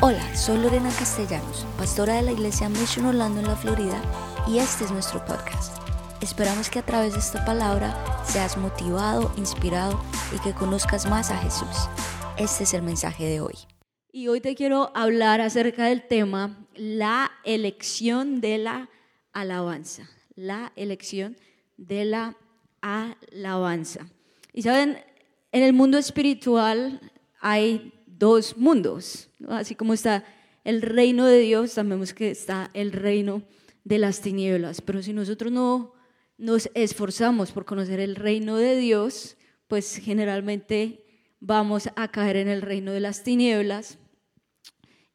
Hola, soy Lorena Castellanos, pastora de la iglesia Mission Orlando en la Florida, y este es nuestro podcast. Esperamos que a través de esta palabra seas motivado, inspirado y que conozcas más a Jesús. Este es el mensaje de hoy. Y hoy te quiero hablar acerca del tema la elección de la alabanza. La elección de la alabanza. Y saben, en el mundo espiritual hay dos mundos, así como está el reino de Dios, sabemos que está el reino de las tinieblas, pero si nosotros no nos esforzamos por conocer el reino de Dios, pues generalmente vamos a caer en el reino de las tinieblas.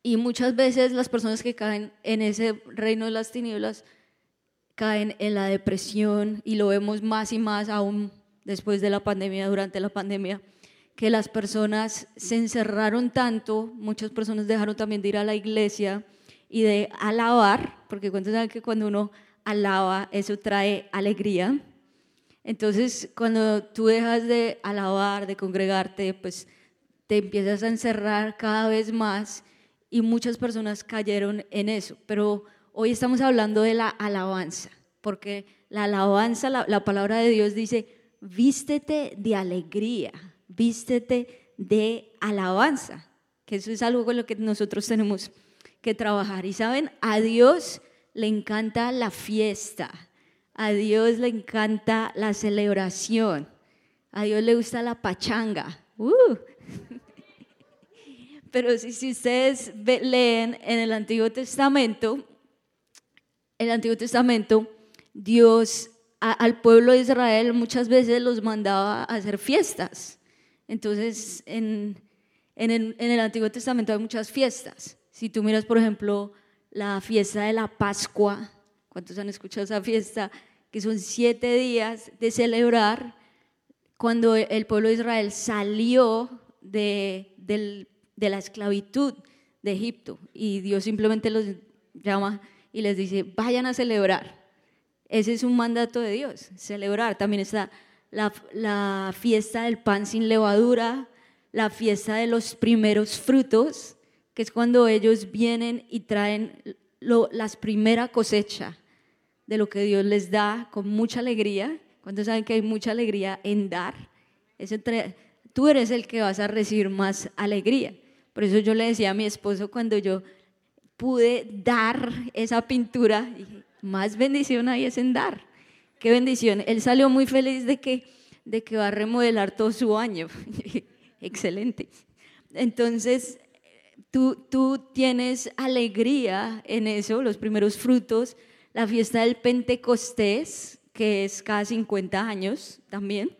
Y muchas veces las personas que caen en ese reino de las tinieblas caen en la depresión y lo vemos más y más aún después de la pandemia, durante la pandemia que las personas se encerraron tanto, muchas personas dejaron también de ir a la iglesia y de alabar, porque saben que cuando uno alaba, eso trae alegría. Entonces, cuando tú dejas de alabar, de congregarte, pues te empiezas a encerrar cada vez más y muchas personas cayeron en eso. Pero hoy estamos hablando de la alabanza, porque la alabanza, la, la palabra de Dios dice, vístete de alegría vístete de alabanza, que eso es algo con lo que nosotros tenemos que trabajar. Y saben, a Dios le encanta la fiesta, a Dios le encanta la celebración, a Dios le gusta la pachanga. Uh. Pero si, si ustedes leen en el Antiguo Testamento, el Antiguo Testamento, Dios al pueblo de Israel muchas veces los mandaba a hacer fiestas. Entonces, en, el, Antiguo Testamento hay muchas fiestas. Si tú miras, por ejemplo, la fiesta de la Pascua, ¿cuántos han escuchado esa fiesta? Que son siete días de celebrar cuando el pueblo de Israel salió de, de la esclavitud de Egipto y Dios simplemente los llama y les dice, vayan a celebrar. Ese es un mandato de Dios, celebrar. También está la, fiesta del pan sin levadura, la fiesta de los primeros frutos, que es cuando ellos vienen y traen las primeras cosechas de lo que Dios les da con mucha alegría. Cuando saben que hay mucha alegría en dar, tú eres el que vas a recibir más alegría. Por eso yo le decía a mi esposo cuando yo pude dar esa pintura, más bendición hay es en dar. Qué bendición. Él salió muy feliz de que, de que va a remodelar todo su año. Excelente. Entonces, tú, tú tienes alegría en eso, los primeros frutos, la fiesta del Pentecostés, que es cada 50 años también,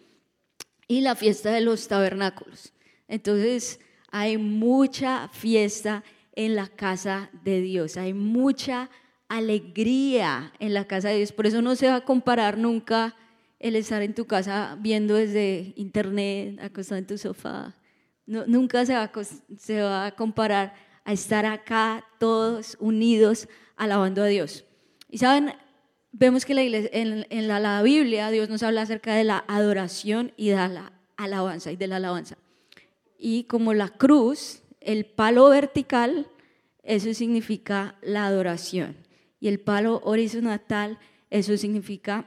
y la fiesta de los tabernáculos. Entonces, hay mucha fiesta en la casa de Dios, hay mucha alegría en la casa de Dios. Por eso no se va a comparar nunca el estar en tu casa viendo desde internet, acostado en tu sofá. nunca se va, a, se va a comparar a estar acá todos unidos alabando a Dios. Y saben, vemos que la en, en la, la, Biblia Dios nos habla acerca de la adoración y de la alabanza y de la alabanza. Y como la cruz, el palo vertical, eso significa la adoración y el palo horizontal, eso significa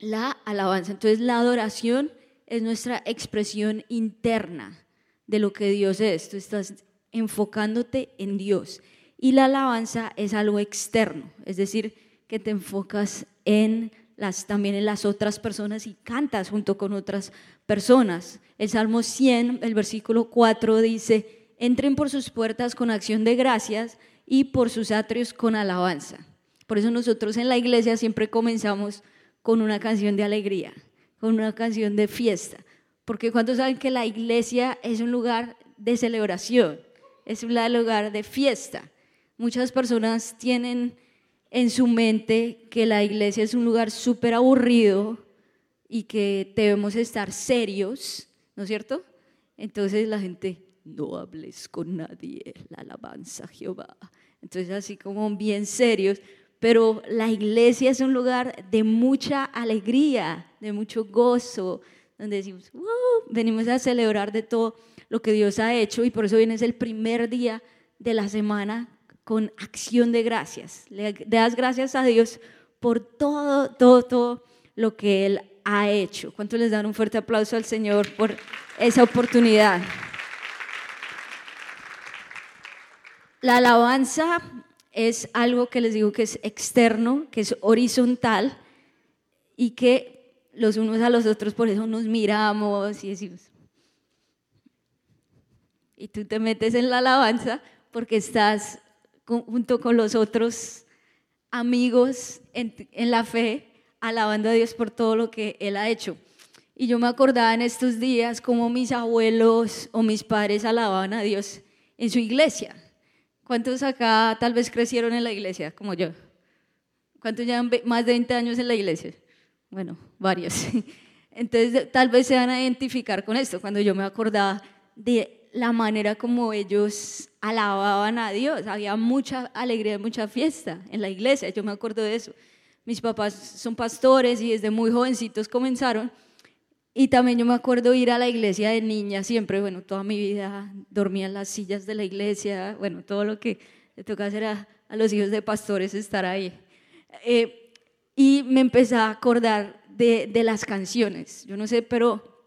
la alabanza. Entonces la adoración es nuestra expresión interna de lo que Dios es. Tú estás enfocándote en Dios. Y la alabanza es algo externo, es decir, que te enfocas en las, también en las otras personas y cantas junto con otras personas. El Salmo 100, el versículo 4 dice, entren por sus puertas con acción de gracias y por sus atrios con alabanza. Por eso nosotros en la iglesia siempre comenzamos con una canción de alegría, con una canción de fiesta. Porque cuando saben que la iglesia es un lugar de celebración, es un lugar de fiesta. Muchas personas tienen en su mente que la iglesia es un lugar súper aburrido y que debemos estar serios, ¿no es cierto? Entonces la gente, no hables con nadie, la alabanza Jehová. Entonces así como bien serios, pero la iglesia es un lugar de mucha alegría, de mucho gozo, donde decimos, venimos a celebrar de todo lo que Dios ha hecho y por eso viene es el primer día de la semana con acción de gracias. Le das gracias a Dios por todo, todo, todo lo que Él ha hecho. ¿Cuánto les dan un fuerte aplauso al Señor por esa oportunidad? La alabanza es algo que les digo que es externo, que es horizontal y que los unos a los otros por eso nos miramos y decimos. Y tú te metes en la alabanza porque estás junto con los otros amigos en, la fe, alabando a Dios por todo lo que Él ha hecho. Y yo me acordaba en estos días como mis abuelos o mis padres alababan a Dios en su iglesia. ¿Cuántos acá tal vez crecieron en la iglesia, como yo? ¿Cuántos llevan más de 20 años en la iglesia? Bueno, varios. Entonces, tal vez se van a identificar con esto, cuando yo me acordaba de la manera como ellos alababan a Dios. Había mucha alegría, mucha fiesta en la iglesia, yo me acuerdo de eso. Mis papás son pastores y desde muy jovencitos comenzaron. Y también yo me acuerdo ir a la iglesia de niña siempre, bueno, toda mi vida dormía en las sillas de la iglesia, bueno, todo lo que le toca hacer a, los hijos de pastores estar ahí. Eh, y me empecé a acordar de, de las canciones. Yo no sé, pero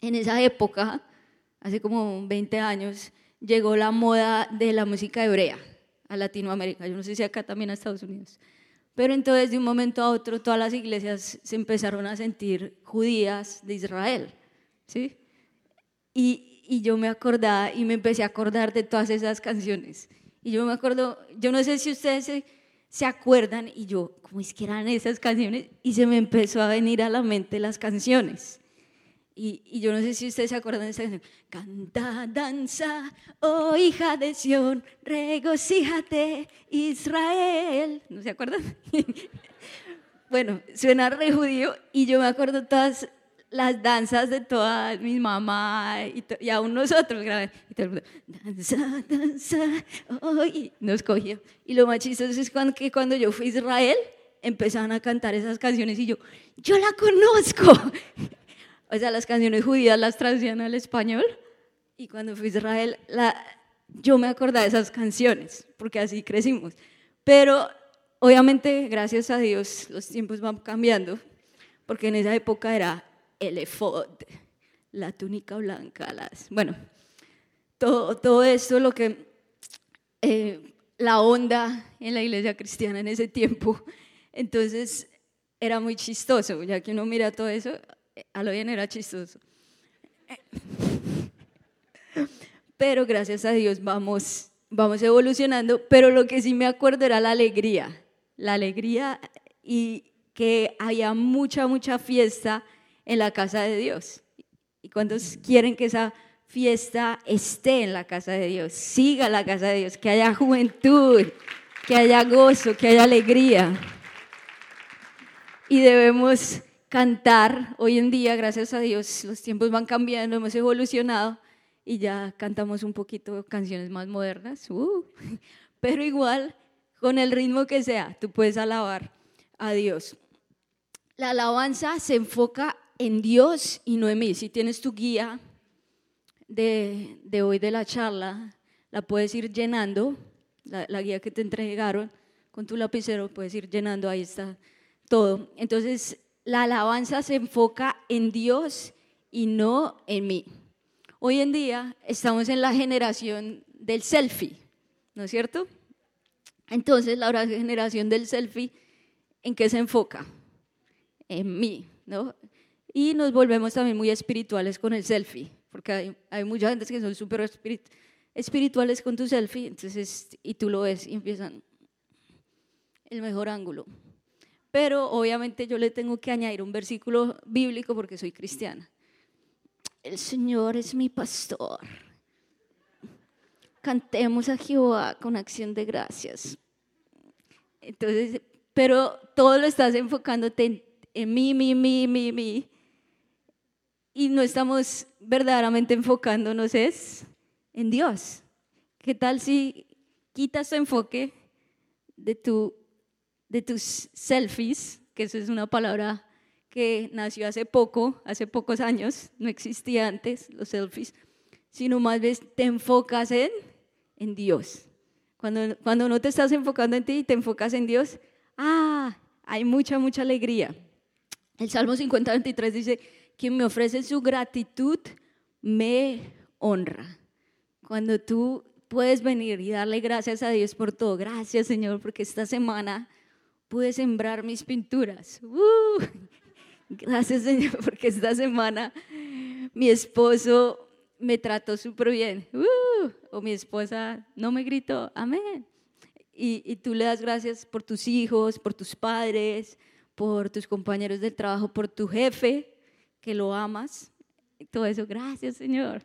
en esa época, hace como 20 años, llegó la moda de la música hebrea a Latinoamérica. Yo no sé si acá también a Estados Unidos. Pero entonces de un momento a otro todas las iglesias se empezaron a sentir judías de Israel. ¿sí? Y, y yo me acordaba y me empecé a acordar de todas esas canciones. Y yo me acuerdo, yo no sé si ustedes se, se acuerdan, y yo, ¿cómo es que eran esas canciones? Y se me empezó a venir a la mente las canciones. Y, yo no sé si ustedes se acuerdan de esa canción. Canta, danza, oh hija de Sión, regocíjate, Israel. ¿No se acuerdan? bueno, suena re judío y yo me acuerdo todas las danzas de todas mis mamás y, aún nosotros Y todo el mundo, danza, danza, oh, y nos cogió. Y lo más chistoso es cuando, que cuando yo fui a Israel, empezaban a cantar esas canciones y yo, yo la conozco. O sea, las canciones judías las traducían al español y cuando fui a Israel, la, yo me acordaba de esas canciones, porque así crecimos. Pero obviamente, gracias a Dios, los tiempos van cambiando, porque en esa época era el efod, la túnica blanca, las, bueno, todo, todo esto, lo que eh, la onda en la iglesia cristiana en ese tiempo. Entonces era muy chistoso, ya que uno mira todo eso, a lo bien era chistoso. Pero gracias a Dios vamos, vamos evolucionando, pero lo que sí me acuerdo era la alegría, la alegría y que haya mucha, mucha fiesta en la casa de Dios. ¿Y cuántos quieren que esa fiesta esté en la casa de Dios, siga la casa de Dios, que haya juventud, que haya gozo, que haya alegría? Y debemos cantar. Hoy en día, gracias a Dios, los tiempos van cambiando, hemos evolucionado y ya cantamos un poquito canciones más modernas. Uh, pero igual, con el ritmo que sea, tú puedes alabar a Dios. La alabanza se enfoca en Dios y no en mí. Si tienes tu guía de, de hoy de la charla, la puedes ir llenando, la, la guía que te entregaron con tu lapicero, puedes ir llenando, ahí está todo. Entonces, la alabanza se enfoca en Dios y no en mí. Hoy en día estamos en la generación del selfie, ¿no es cierto? Entonces, la generación del selfie, ¿en qué se enfoca? En mí, ¿no? Y nos volvemos también muy espirituales con el selfie, porque hay, mucha gente que son súper espirituales con tu selfie, entonces, y tú lo ves y empiezan el mejor ángulo, pero obviamente yo le tengo que añadir un versículo bíblico porque soy cristiana. El Señor es mi pastor. Cantemos a Jehová con acción de gracias. Entonces, pero todo lo estás enfocándote en, en mí, mí, mí, mí, mí. Y no estamos verdaderamente enfocándonos es en Dios. ¿Qué tal si quitas tu enfoque de tu de tus selfies, que eso es una palabra que nació hace poco, hace pocos años, no existía antes los selfies, sino más bien te enfocas en, en Dios. Cuando, cuando no te estás enfocando en ti y te enfocas en Dios, ah, hay mucha, mucha alegría. El Salmo 50, 23 dice, quien me ofrece su gratitud me honra. Cuando tú puedes venir y darle gracias a Dios por todo, gracias Señor, porque esta semana pude sembrar mis pinturas. Uh, gracias Señor, porque esta semana mi esposo me trató súper bien. Uh, o mi esposa no me gritó, amén. Y, y tú le das gracias por tus hijos, por tus padres, por tus compañeros del trabajo, por tu jefe, que lo amas. Y todo eso, gracias Señor.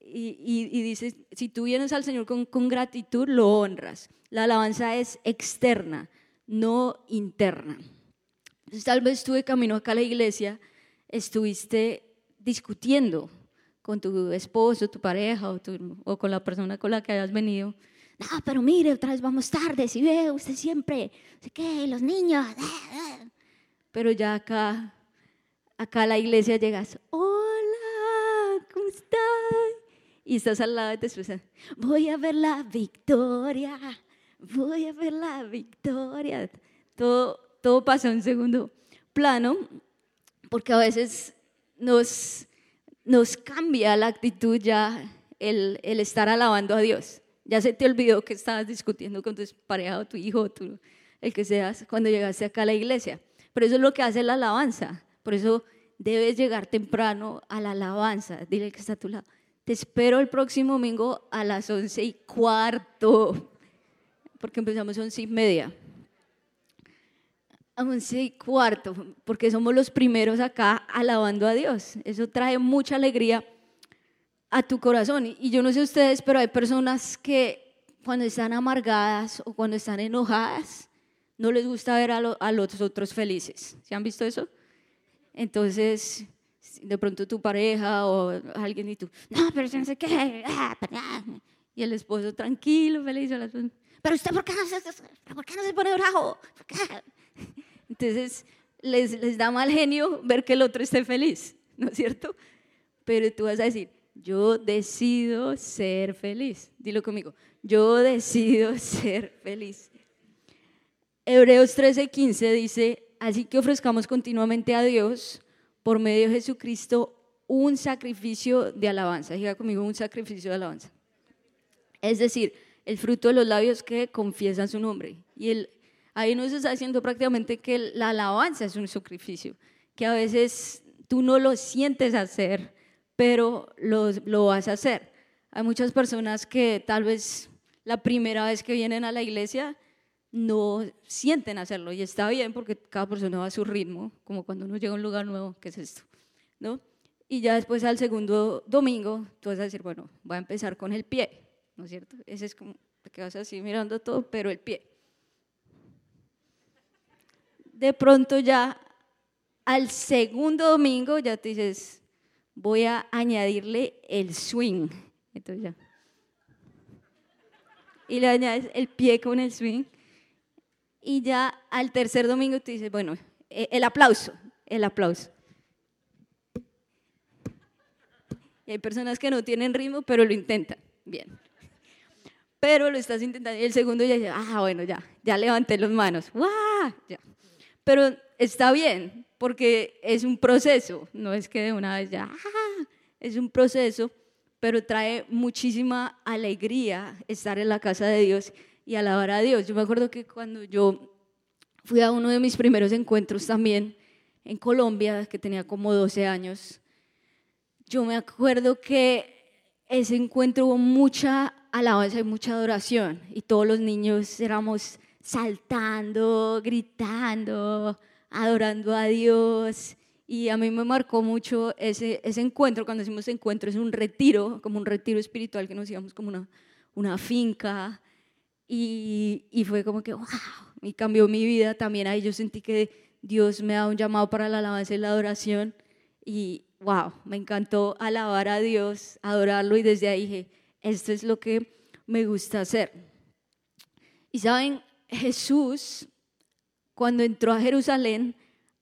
Y, dices, si tú vienes al Señor con gratitud, lo honras. La alabanza es externa, no interna. Entonces, tal vez tú de camino acá a la iglesia estuviste discutiendo con tu esposo, tu pareja o, con la persona con la que hayas venido. No, pero mire, otra vez vamos tarde, si ve, usted siempre, sé qué, los niños. Pero ya acá, acá a la iglesia llegas, hola, ¿cómo estás? Y estás al lado de tu esposa, voy a ver la victoria, voy a ver la victoria. Todo, todo pasa en segundo plano, porque a veces nos nos cambia la actitud ya el, el, estar alabando a Dios. Ya se te olvidó que estabas discutiendo con tu pareja o tu hijo el que seas cuando llegaste acá a la iglesia. Pero eso es lo que hace la alabanza. Por eso debes llegar temprano a la alabanza. Dile que está a tu lado. Te espero el próximo domingo a las once y cuarto, porque empezamos a once y media a once y cuarto, porque somos los primeros acá alabando a Dios. Eso trae mucha alegría a tu corazón. Y yo no sé ustedes, pero hay personas que cuando están amargadas o cuando están enojadas, no les gusta ver a, los otros felices. ¿Se han visto eso? Entonces, de pronto tu pareja o alguien y tú, no, pero yo no sé qué. Y el esposo tranquilo, feliz. Pero usted, ¿por qué ¿por qué no se pone bravo? Entonces, les, les da mal genio ver que el otro esté feliz, ¿no es cierto? Pero tú vas a decir, yo decido ser feliz. Dilo conmigo, yo decido ser feliz. Hebreos 13:15 dice, así que ofrezcamos continuamente a Dios por medio de Jesucristo un sacrificio de alabanza. Diga conmigo, un sacrificio de alabanza. Es decir, el fruto de los labios que confiesan su nombre. Y el Ahí nos está diciendo prácticamente que la alabanza es un sacrificio, que a veces tú no lo sientes hacer, pero lo, lo vas a hacer. Hay muchas personas que tal vez la primera vez que vienen a la iglesia no sienten hacerlo y está bien porque cada persona va a su ritmo, como cuando uno llega a un lugar nuevo, ¿qué es esto? ¿No? Y ya después al segundo domingo tú vas a decir, bueno, voy a empezar con el pie, ¿no es cierto? Ese es como, te quedas así mirando todo, pero el pie de pronto ya al segundo domingo ya te dices, voy a añadirle el swing. Entonces ya. Y le añades el pie con el swing. Y ya al tercer domingo te dices, bueno, e, el aplauso, el aplauso. Y hay personas que no tienen ritmo, pero lo intentan. Bien. Pero lo estás intentando. Y el segundo ya dice, ah, bueno, ya, ya levanté las manos. ¡Guau! Ya. Pero está bien, porque es un proceso, no es que de una vez ya, ¡ah! es un proceso, pero trae muchísima alegría estar en la casa de Dios y alabar a Dios. Yo me acuerdo que cuando yo fui a uno de mis primeros encuentros también en Colombia, que tenía como 12 años, yo me acuerdo que ese encuentro hubo mucha alabanza y mucha adoración y todos los niños éramos saltando, gritando, adorando a Dios. Y a mí me marcó mucho ese, ese encuentro, cuando decimos encuentro, es un retiro, como un retiro espiritual que nos íbamos como una, una finca. Y, y fue como que, wow, y cambió mi vida también. Ahí yo sentí que Dios me da un llamado para la alabanza y la adoración. Y wow, me encantó alabar a Dios, adorarlo. Y desde ahí dije, esto es lo que me gusta hacer. Y saben, Jesús, cuando entró a Jerusalén,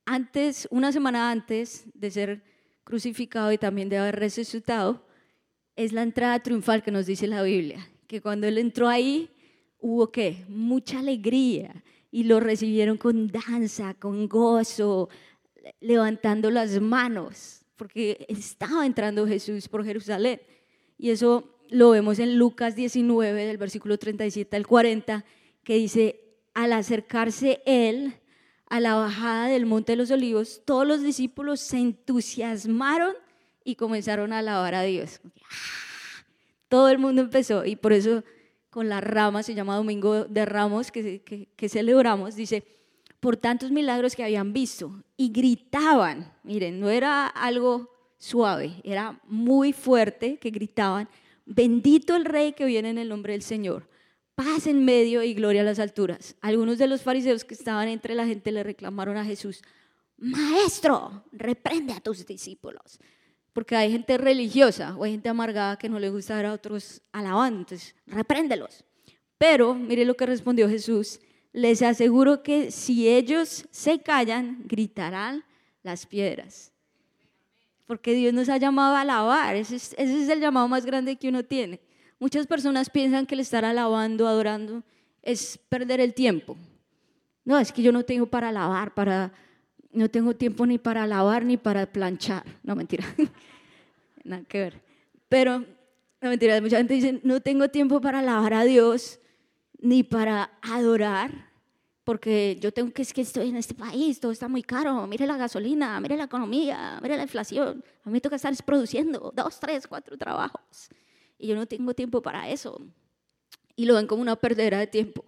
antes, una semana antes de ser crucificado y también de haber resucitado, es la entrada triunfal que nos dice la Biblia, que cuando él entró ahí hubo qué? Mucha alegría y lo recibieron con danza, con gozo, levantando las manos, porque estaba entrando Jesús por Jerusalén. Y eso lo vemos en Lucas 19, del versículo 37 al 40, que dice, al acercarse él a la bajada del Monte de los Olivos, todos los discípulos se entusiasmaron y comenzaron a alabar a Dios. Todo el mundo empezó y por eso con la rama, se llama Domingo de Ramos, que, que celebramos, dice, por tantos milagros que habían visto y gritaban, miren, no era algo suave, era muy fuerte que gritaban, bendito el rey que viene en el nombre del Señor, paz en medio y gloria a las alturas. Algunos de los fariseos que estaban entre la gente le reclamaron a Jesús, maestro, reprende a tus discípulos. Porque hay gente religiosa o hay gente amargada que no le gusta ver a otros alabando, entonces repréndelos. Pero mire lo que respondió Jesús, les aseguro que si ellos se callan, gritarán las piedras. Porque Dios nos ha llamado a alabar, ese es, ese es el llamado más grande que uno tiene. Muchas personas piensan que el estar alabando, adorando, es perder el tiempo. No, es que yo no tengo para alabar, para, no tengo tiempo ni para lavar ni para planchar. No, mentira. Nada que ver. Pero, no, mentira, mucha gente dice, no tengo tiempo para alabar a Dios ni para adorar, porque yo tengo que, es que estoy en este país, todo está muy caro, mire la gasolina, mire la economía, mire la inflación. A mí toca estar produciendo dos, tres, cuatro trabajos y yo no tengo tiempo para eso. Y lo ven como una perdera de tiempo.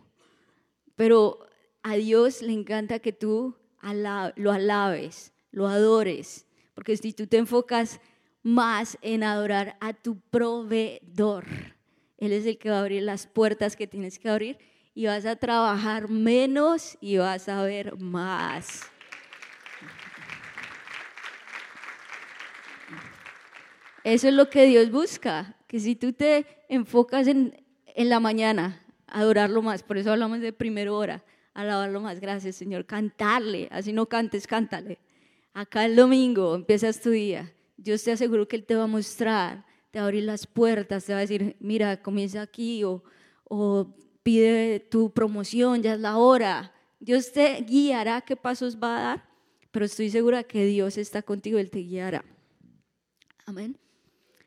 Pero a Dios le encanta que tú lo alabes, lo adores, porque si tú te enfocas más en adorar a tu proveedor, Él es el que va a abrir las puertas que tienes que abrir y vas a trabajar menos y vas a ver más. Eso es lo que Dios busca, que si tú te enfocas en, en la mañana, adorarlo más, por eso hablamos de primera hora, alabarlo más, gracias Señor, cantarle, así no cantes, cántale. Acá el domingo empiezas tu día, Dios te aseguro que Él te va a mostrar, te va a abrir las puertas, te va a decir, mira, comienza aquí o, o pide tu promoción, ya es la hora. Dios te guiará qué pasos va a dar, pero estoy segura que Dios está contigo, Él te guiará. Amén.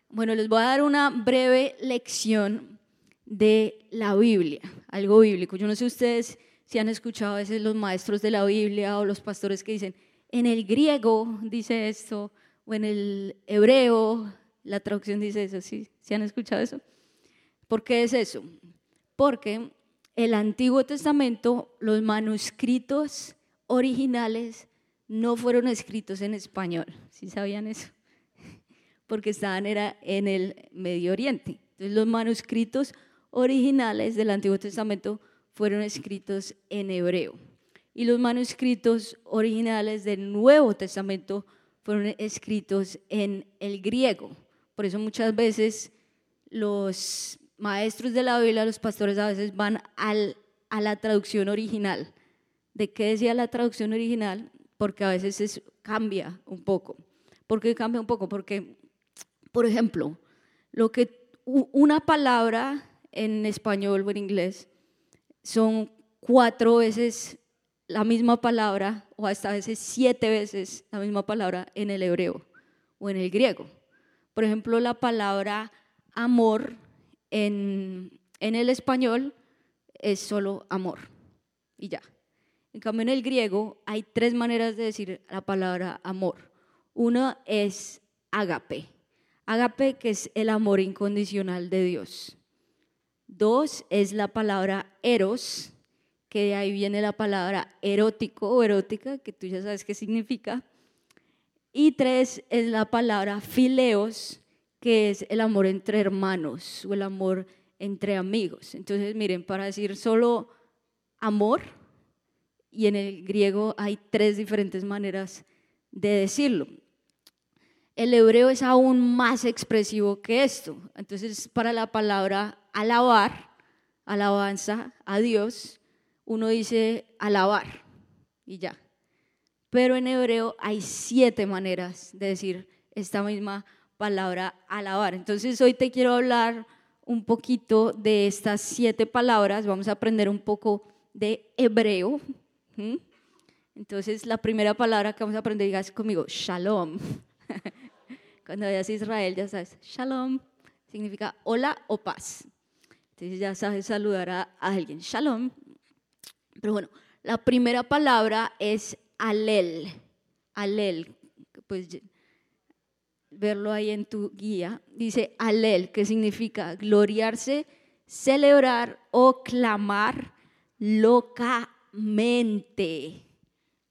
Bueno, les voy a dar una breve lección de la Biblia, algo bíblico. Yo no sé ustedes si han escuchado a veces los maestros de la Biblia o los pastores que dicen, en el griego dice esto, o en el hebreo la traducción dice eso, ¿sí? ¿Sí han escuchado eso? ¿Por qué es eso? Porque el Antiguo Testamento, los manuscritos originales no fueron escritos en español, ¿sí sabían eso? porque estaban era en el Medio Oriente. Entonces los manuscritos originales del Antiguo Testamento fueron escritos en hebreo y los manuscritos originales del Nuevo Testamento fueron escritos en el griego. Por eso muchas veces los maestros de la Biblia, los pastores a veces van al, a la traducción original. ¿De qué decía la traducción original? Porque a veces cambia un poco. ¿Por qué cambia un poco? Porque por ejemplo, lo que una palabra en español o en inglés son cuatro veces la misma palabra o hasta a veces siete veces la misma palabra en el hebreo o en el griego. Por ejemplo, la palabra amor en, el español es solo amor y ya. En cambio, en el griego hay tres maneras de decir la palabra amor. Una es agape, Agape, que es el amor incondicional de Dios. Dos es la palabra eros, que de ahí viene la palabra erótico o erótica, que tú ya sabes qué significa. Y tres es la palabra fileos, que es el amor entre hermanos o el amor entre amigos. Entonces, miren, para decir solo amor, y en el griego hay tres diferentes maneras de decirlo el hebreo es aún más expresivo que esto. Entonces, para la palabra alabar, alabanza a Dios, uno dice alabar y ya. Pero en hebreo hay siete maneras de decir esta misma palabra alabar. Entonces, hoy te quiero hablar un poquito de estas siete palabras, vamos a aprender un poco de hebreo. Entonces, la primera palabra que vamos a aprender, digas conmigo, shalom. Cuando veas Israel, ya sabes, shalom significa hola o paz. Entonces ya sabes saludar a, alguien, shalom. Pero bueno, la primera palabra es alel. Alel, pues verlo ahí en tu guía. Dice alel, que significa gloriarse, celebrar o clamar locamente.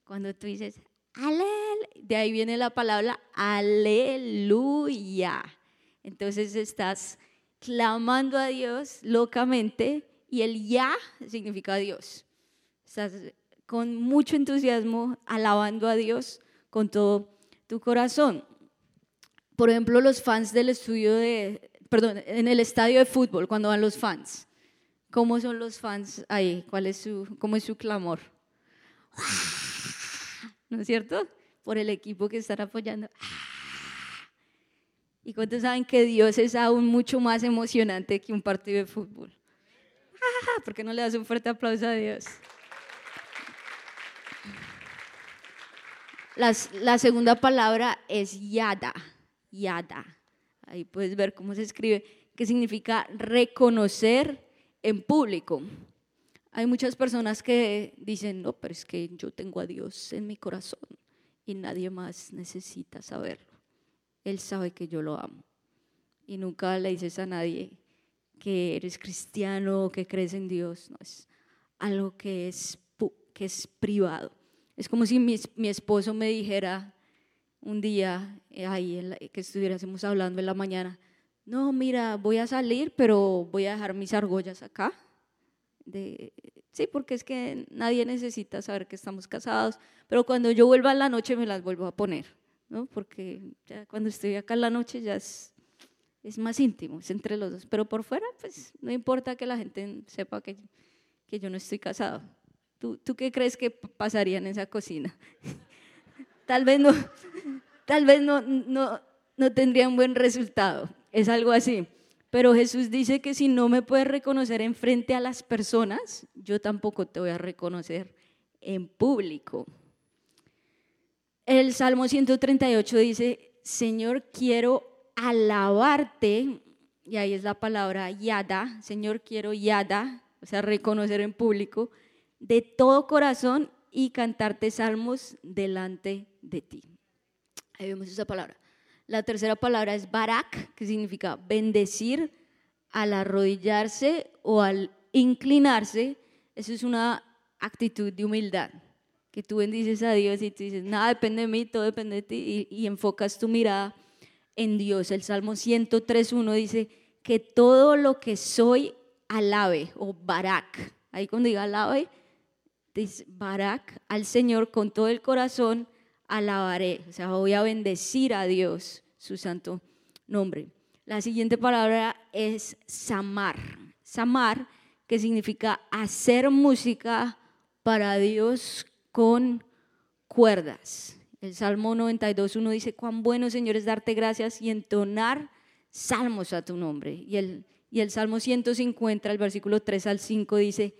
Cuando tú dices, alel, de ahí viene la palabra aleluya. Entonces estás clamando a Dios locamente y el ya significa Dios. Estás con mucho entusiasmo alabando a Dios con todo tu corazón. Por ejemplo, los fans del estudio de, perdón, en el estadio de fútbol, cuando van los fans. ¿Cómo son los fans ahí? ¿Cuál es su, cómo es su clamor? ¿no es cierto? Por el equipo que están apoyando. ¿Y cuántos saben que Dios es aún mucho más emocionante que un partido de fútbol? ¿Por qué no le das un fuerte aplauso a Dios? la segunda palabra es yada, yada. Ahí puedes ver cómo se escribe, que significa reconocer en público. Hay muchas personas que dicen, no, pero es que yo tengo a Dios en mi corazón y nadie más necesita saberlo. Él sabe que yo lo amo. Y nunca le dices a nadie que eres cristiano, que crees en Dios. No, es algo que es, que es privado. Es como si mi, esposo me dijera un día, eh, ahí que estuviéramos hablando en la mañana, no, mira, voy a salir, pero voy a dejar mis argollas acá sí, porque es que nadie necesita saber que estamos casados, pero cuando yo vuelva a la noche me las vuelvo a poner, ¿no? Porque ya cuando estoy acá en la noche ya es, es más íntimo, es entre los dos, pero por fuera, pues no importa que la gente sepa que, que yo no estoy casado. ¿Tú, ¿Tú qué crees que pasaría en esa cocina? tal vez no, tal vez no, no, no tendría un buen resultado, es algo así. Pero Jesús dice que si no me puedes reconocer en frente a las personas, yo tampoco te voy a reconocer en público. El Salmo 138 dice, Señor, quiero alabarte, y ahí es la palabra yada, Señor, quiero yada, o sea, reconocer en público, de todo corazón y cantarte salmos delante de ti. Ahí vemos esa palabra. La tercera palabra es barak, que significa bendecir al arrodillarse o al inclinarse. Eso es una actitud de humildad, que tú bendices a Dios y tú dices, nada depende de mí, todo depende de ti, y, enfocas tu mirada en Dios. El Salmo 103.1 dice, que todo lo que soy alabe, o barak. Ahí cuando diga alabe, dice barak al Señor con todo el corazón, alabaré, o sea, voy a bendecir a Dios, su santo nombre. La siguiente palabra es samar. Samar, que significa hacer música para Dios con cuerdas. El Salmo 92.1 dice, cuán bueno, Señor, es darte gracias y entonar salmos a tu nombre. Y el, y el Salmo 150, el versículo 3 al 5 dice,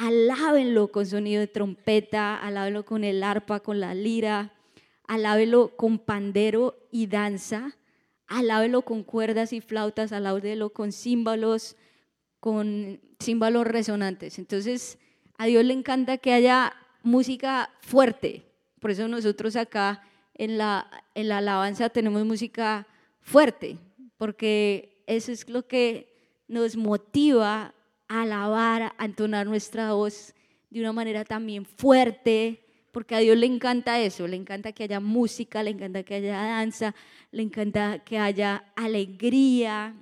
alábenlo con sonido de trompeta, alábenlo con el arpa, con la lira, alábelo con pandero y danza, alábelo con cuerdas y flautas, alábelo con címbalos, con címbalos resonantes. Entonces, a Dios le encanta que haya música fuerte. Por eso nosotros acá en la, en la alabanza tenemos música fuerte, porque eso es lo que nos motiva a alabar, a entonar nuestra voz de una manera también fuerte, porque a Dios le encanta eso, le encanta que haya música, le encanta que haya danza, le encanta que haya alegría.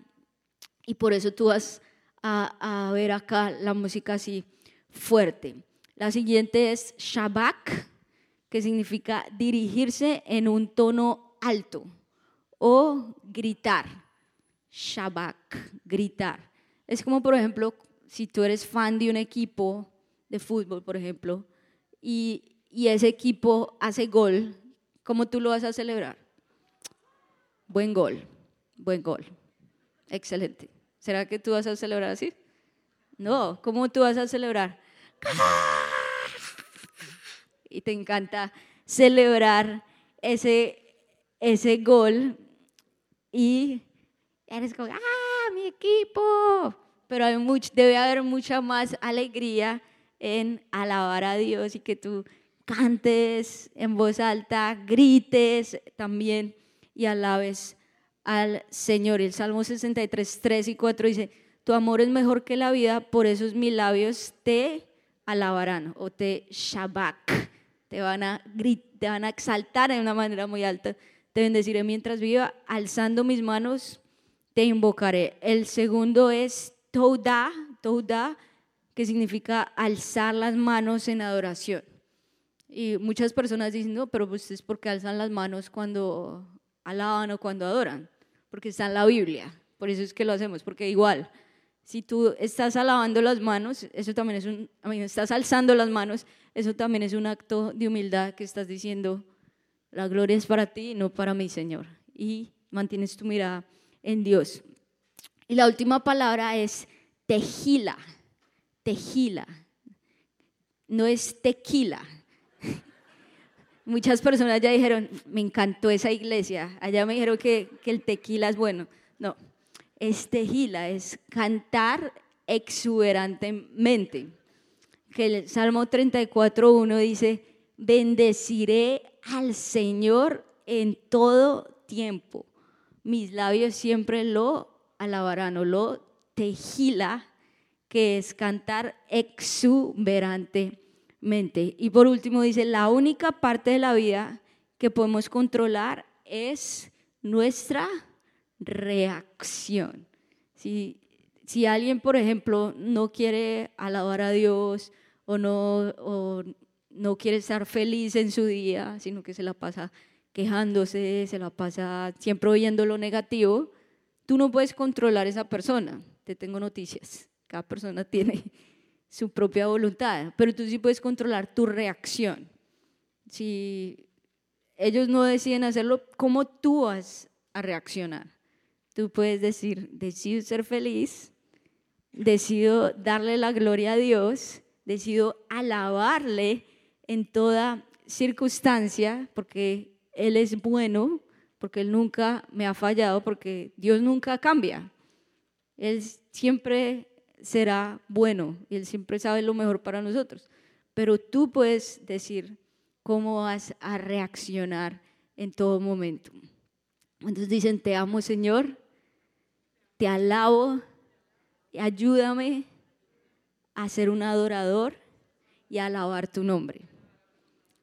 Y por eso tú vas a, ver acá la música así fuerte. La siguiente es Shabak, que significa dirigirse en un tono alto o gritar. Shabak, gritar. Es como, por ejemplo, si tú eres fan de un equipo de fútbol, por ejemplo, y, y ese equipo hace gol, ¿cómo tú lo vas a celebrar? Buen gol, buen gol. Excelente. ¿Será que tú vas a celebrar así? No, ¿cómo tú vas a celebrar? Y te encanta celebrar ese, ese gol y eres como, ¡ah, mi equipo! Pero hay debe haber mucha más alegría en alabar a Dios y que tú cantes en voz alta, grites también y alabes al Señor. El Salmo 63, 3 y 4 dice, tu amor es mejor que la vida, por eso mis labios te alabarán o te shabak, te van a, te van a exaltar de una manera muy alta. Te bendeciré mientras viva, alzando mis manos, te invocaré. El segundo es touda, touda, que significa alzar las manos en adoración. Y muchas personas dicen, no, pero ustedes por qué alzan las manos cuando alaban o cuando adoran, porque está en la Biblia. Por eso es que lo hacemos, porque igual, si tú estás alabando las manos, eso también es un, estás alzando las manos, eso también es un acto de humildad que estás diciendo, la gloria es para ti, no para mí, Señor. Y mantienes tu mirada en Dios. Y la última palabra es tejila, tejila. No es tequila, Muchas personas ya dijeron, me encantó esa iglesia, allá me dijeron que, el tequila es bueno. No, es tejila, es cantar exuberantemente. Que el Salmo 34.1 dice, bendeciré al Señor en todo tiempo. Mis labios siempre lo alabarán o lo tejila, que es cantar exuberantemente y por último dice, la única parte de la vida que podemos controlar es nuestra reacción. Si, si alguien, por ejemplo, no quiere alabar a Dios o no, o no quiere estar feliz en su día, sino que se la pasa quejándose, se la pasa siempre oyendo lo negativo, tú no puedes controlar a esa persona. Te tengo noticias. Cada persona tiene su propia voluntad, pero tú sí puedes controlar tu reacción. Si ellos no deciden hacerlo, ¿cómo tú vas a reaccionar? Tú puedes decir, decido ser feliz, decido darle la gloria a Dios, decido alabarle en toda circunstancia, porque Él es bueno, porque Él nunca me ha fallado, porque Dios nunca cambia. Él siempre será bueno y Él siempre sabe lo mejor para nosotros. Pero tú puedes decir cómo vas a reaccionar en todo momento. Entonces dicen, te amo Señor, te alabo, ayúdame a ser un adorador y a alabar tu nombre.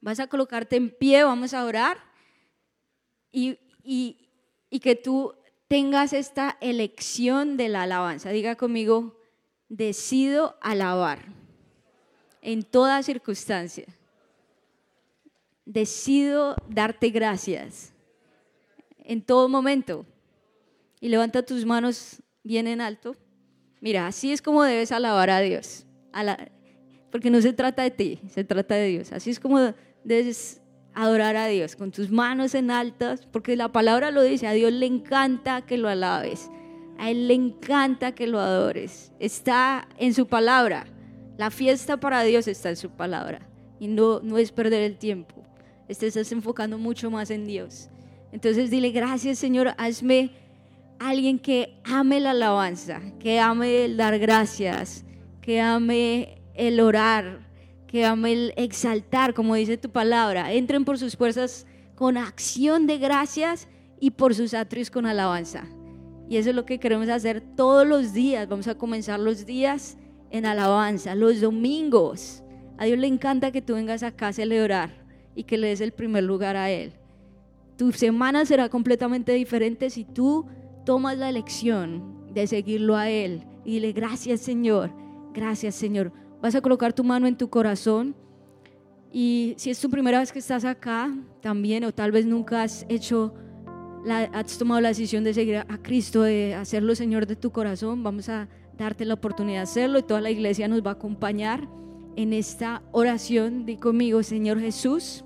Vas a colocarte en pie, vamos a orar y, y, que tú tengas esta elección de la alabanza. Diga conmigo, decido alabar en toda circunstancia. Decido darte gracias en todo momento. Y levanta tus manos bien en alto. Mira, así es como debes alabar a Dios. porque no se trata de ti, se trata de Dios. Así es como debes adorar a Dios, con tus manos en altas, porque la palabra lo dice, a Dios le encanta que lo alabes. A Él le encanta que lo adores. Está en su palabra. La fiesta para Dios está en su palabra. Y no, no es perder el tiempo. Estás enfocando mucho más en Dios. Entonces dile, gracias Señor, hazme alguien que ame la alabanza, que ame el dar gracias, que ame el orar, que ame el exaltar, como dice tu palabra. Entren por sus fuerzas con acción de gracias y por sus atrios con alabanza. Y eso es lo que queremos hacer todos los días. Vamos a comenzar los días en alabanza, los domingos. A Dios le encanta que tú vengas acá a celebrar y que le des el primer lugar a Él. Tu semana será completamente diferente si tú tomas la elección de seguirlo a Él y dile gracias Señor, gracias Señor. Vas a colocar tu mano en tu corazón y si es tu primera vez que estás acá también o tal vez nunca has hecho has tomado la decisión de seguir a Cristo, de hacerlo Señor de tu corazón, vamos a darte la oportunidad de hacerlo y toda la iglesia nos va a acompañar en esta oración. Di conmigo, Señor Jesús,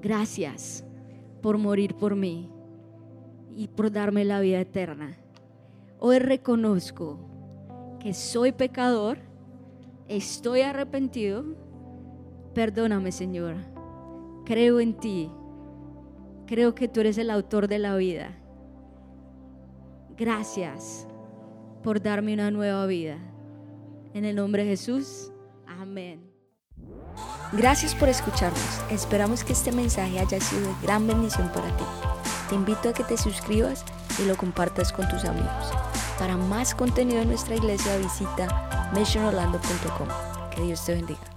gracias por morir por mí y por darme la vida eterna. Hoy reconozco que soy pecador, estoy arrepentido. Perdóname, Señor. Creo en ti. Creo que tú eres el autor de la vida. Gracias por darme una nueva vida. En el nombre de Jesús. Amén. Gracias por escucharnos. Esperamos que este mensaje haya sido de gran bendición para ti. Te invito a que te suscribas y lo compartas con tus amigos. Para más contenido en nuestra iglesia visita missionorlando.com. Que Dios te bendiga.